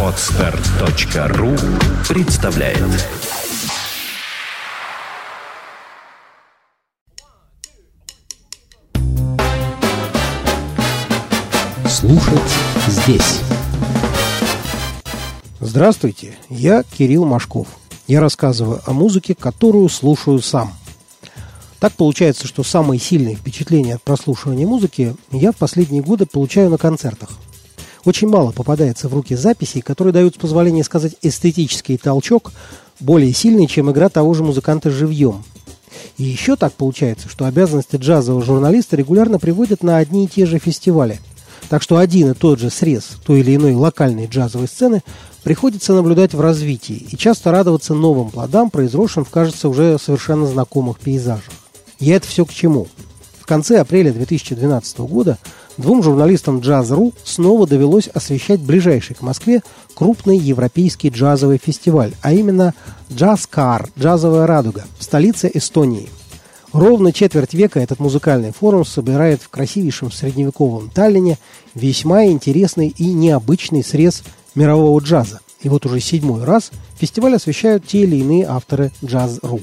Отстар.ру представляет Слушать здесь Здравствуйте, я Кирилл Машков. Я рассказываю о музыке, которую слушаю сам. Так получается, что самые сильные впечатления от прослушивания музыки я в последние годы получаю на концертах. Очень мало попадается в руки записей, которые дают, с позволения сказать, эстетический толчок, более сильный, чем игра того же музыканта живьем. И еще так получается, что обязанности джазового журналиста регулярно приводят на одни и те же фестивали. Так что один и тот же срез той или иной локальной джазовой сцены приходится наблюдать в развитии и часто радоваться новым плодам, произросшим в, кажется, уже совершенно знакомых пейзажах. И это все к чему? В конце апреля 2012 года двум журналистам Jazz.ru снова довелось освещать ближайший к Москве крупный европейский джазовый фестиваль, а именно Jazzcar – «Джазовая радуга» в столице Эстонии. Ровно четверть века этот музыкальный форум собирает в красивейшем средневековом Таллине весьма интересный и необычный срез мирового джаза. И вот уже седьмой раз фестиваль освещают те или иные авторы Jazz.ru.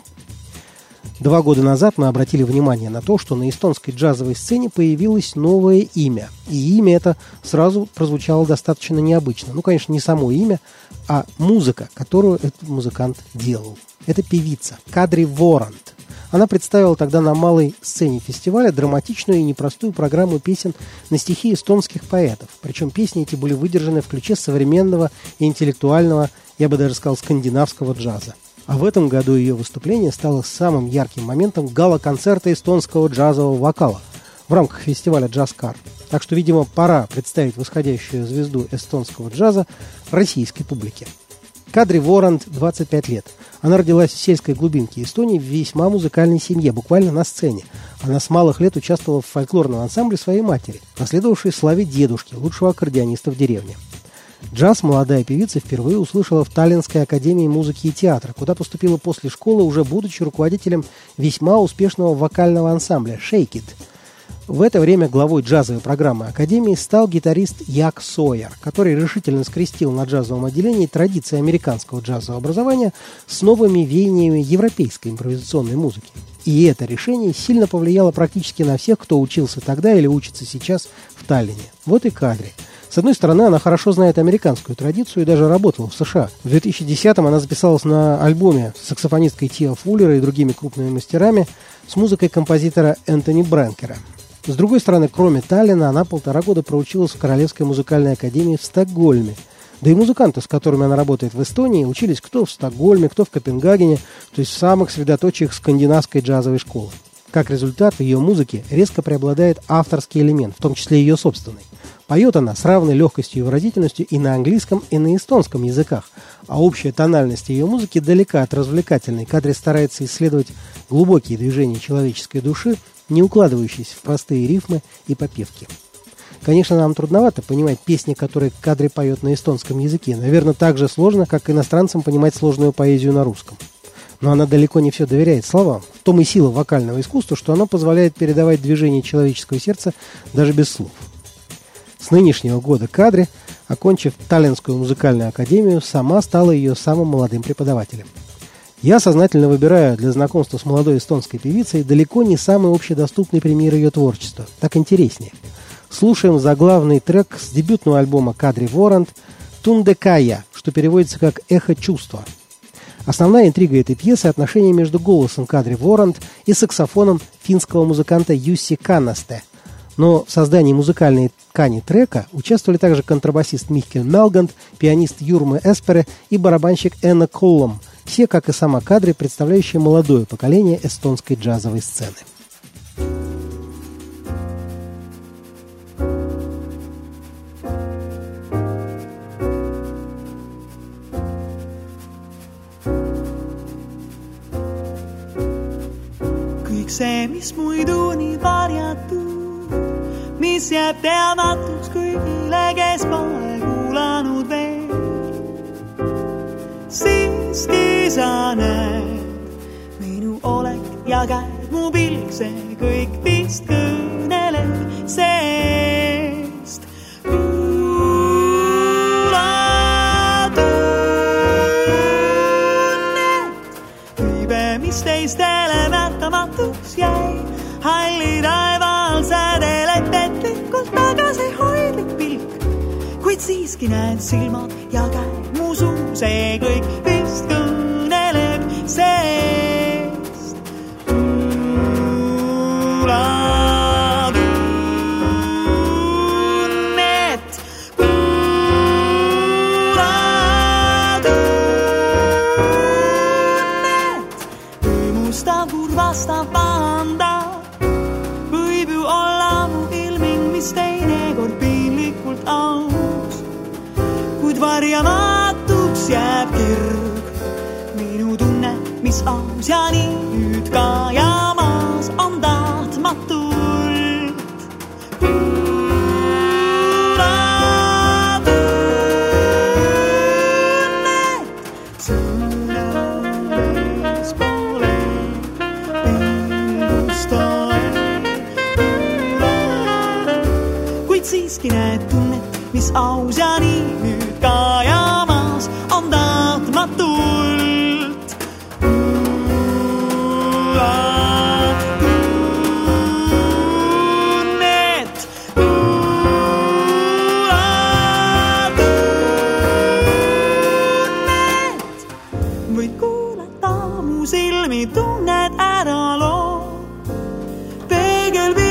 Два года назад мы обратили внимание на то, что на эстонской джазовой сцене появилось новое имя. И имя это сразу прозвучало достаточно необычно. Ну, конечно, не само имя, а музыка, которую этот музыкант делал. Это певица Кадри Ворант. Она представила тогда на малой сцене фестиваля драматичную и непростую программу песен на стихи эстонских поэтов. Причем песни эти были выдержаны в ключе современного и интеллектуального, я бы даже сказал, скандинавского джаза. А в этом году ее выступление стало самым ярким моментом гала-концерта эстонского джазового вокала в рамках фестиваля «Джаз-кар». Так что, видимо, пора представить восходящую звезду эстонского джаза российской публике. Кадри Ворант 25 лет. Она родилась в сельской глубинке Эстонии в весьма музыкальной семье, буквально на сцене. Она с малых лет участвовала в фольклорном ансамбле своей матери, последовавшей славе дедушки, лучшего аккордеониста в деревне. Джаз молодая певица впервые услышала в Таллинской академии музыки и театра, куда поступила после школы, уже будучи руководителем весьма успешного вокального ансамбля «Shake It». В это время главой джазовой программы Академии стал гитарист Як Сойер, который решительно скрестил на джазовом отделении традиции американского джазового образования с новыми веяниями европейской импровизационной музыки. И это решение сильно повлияло практически на всех, кто учился тогда или учится сейчас в Таллине. Вот и кадре – с одной стороны, она хорошо знает американскую традицию и даже работала в США. В 2010-м она записалась на альбоме с саксофонисткой Тиа Фуллера и другими крупными мастерами с музыкой композитора Энтони Брэнкера. С другой стороны, кроме Таллина, она полтора года проучилась в Королевской музыкальной академии в Стокгольме. Да и музыканты, с которыми она работает в Эстонии, учились кто в Стокгольме, кто в Копенгагене, то есть в самых средоточиях скандинавской джазовой школы. Как результат, в ее музыке резко преобладает авторский элемент, в том числе ее собственный. Поет она с равной легкостью и выразительностью и на английском, и на эстонском языках, а общая тональность ее музыки далека от развлекательной. Кадре старается исследовать глубокие движения человеческой души, не укладывающиеся в простые рифмы и попевки. Конечно, нам трудновато понимать песни, которые Кадре поет на эстонском языке. Наверное, так же сложно, как иностранцам понимать сложную поэзию на русском. Но она далеко не все доверяет словам. В том и сила вокального искусства, что оно позволяет передавать движение человеческого сердца даже без слов. С нынешнего года кадре, окончив Таллинскую музыкальную академию, сама стала ее самым молодым преподавателем. Я сознательно выбираю для знакомства с молодой эстонской певицей далеко не самый общедоступный пример ее творчества. Так интереснее. Слушаем заглавный трек с дебютного альбома Кадри Ворант «Тундекая», что переводится как «Эхо чувства». Основная интрига этой пьесы – отношение между голосом Кадри Ворант и саксофоном финского музыканта Юсси Канасте – но в создании музыкальной ткани трека участвовали также контрабасист Михкель Мелгант, пианист Юрме Эспере и барабанщик Энна Коллом, все, как и сама кадры, представляющие молодое поколение эстонской джазовой сцены. kõik see, mis muidu nii varjatud mis jääb teadmatuks kõigile, kes pole kuulanud veel. siiski sa näed minu olek ja käed, mu pilk, see kõik vist kõneleb siiski näed silmad ja käe mu suu, see kõik kuid varjamatuks jääb kirg, minu tunne, mis aus ja nii nüüd ka jaamas llegue el día.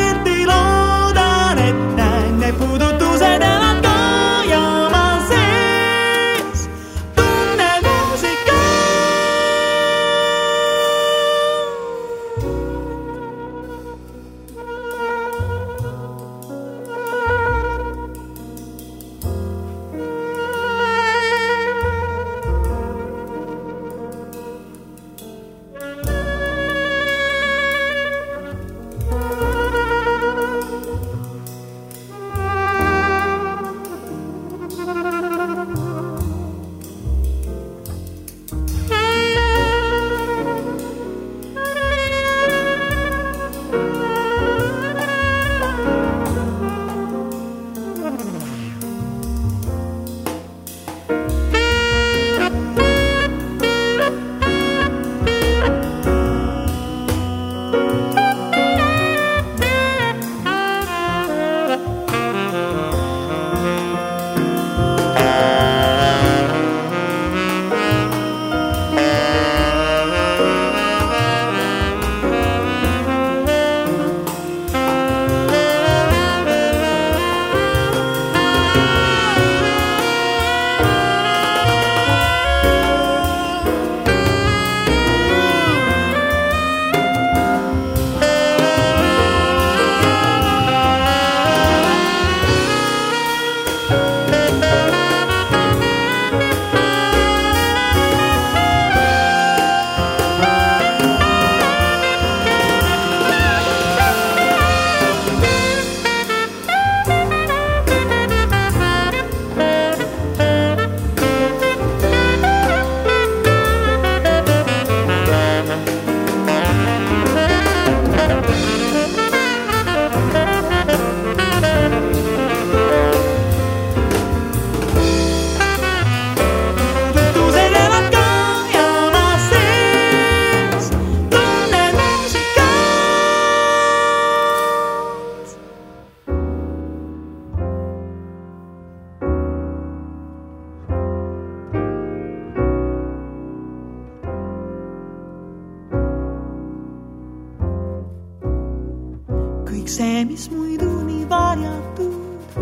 Kõik see, mis muidu nii varjatud,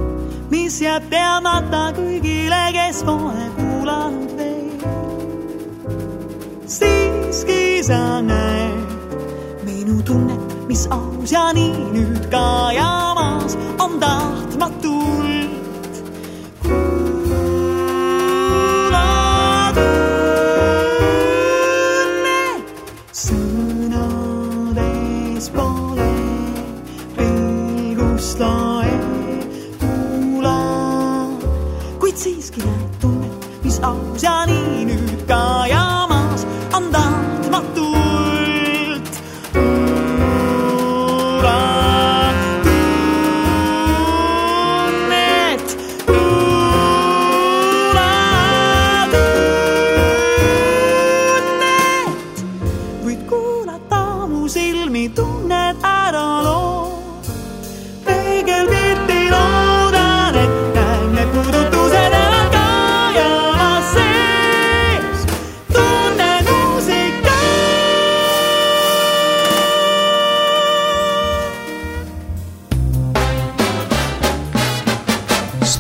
mis jääb teadmata kõigile, kes pole kuulanud veel. siiski sa näed minu tunnet, mis aus ja nii nüüd ka jaamas on tahtmatult. Pilgust lae. kuula, kuid siiski näed tunnet, mis aus ja nii nüüd ka jaamas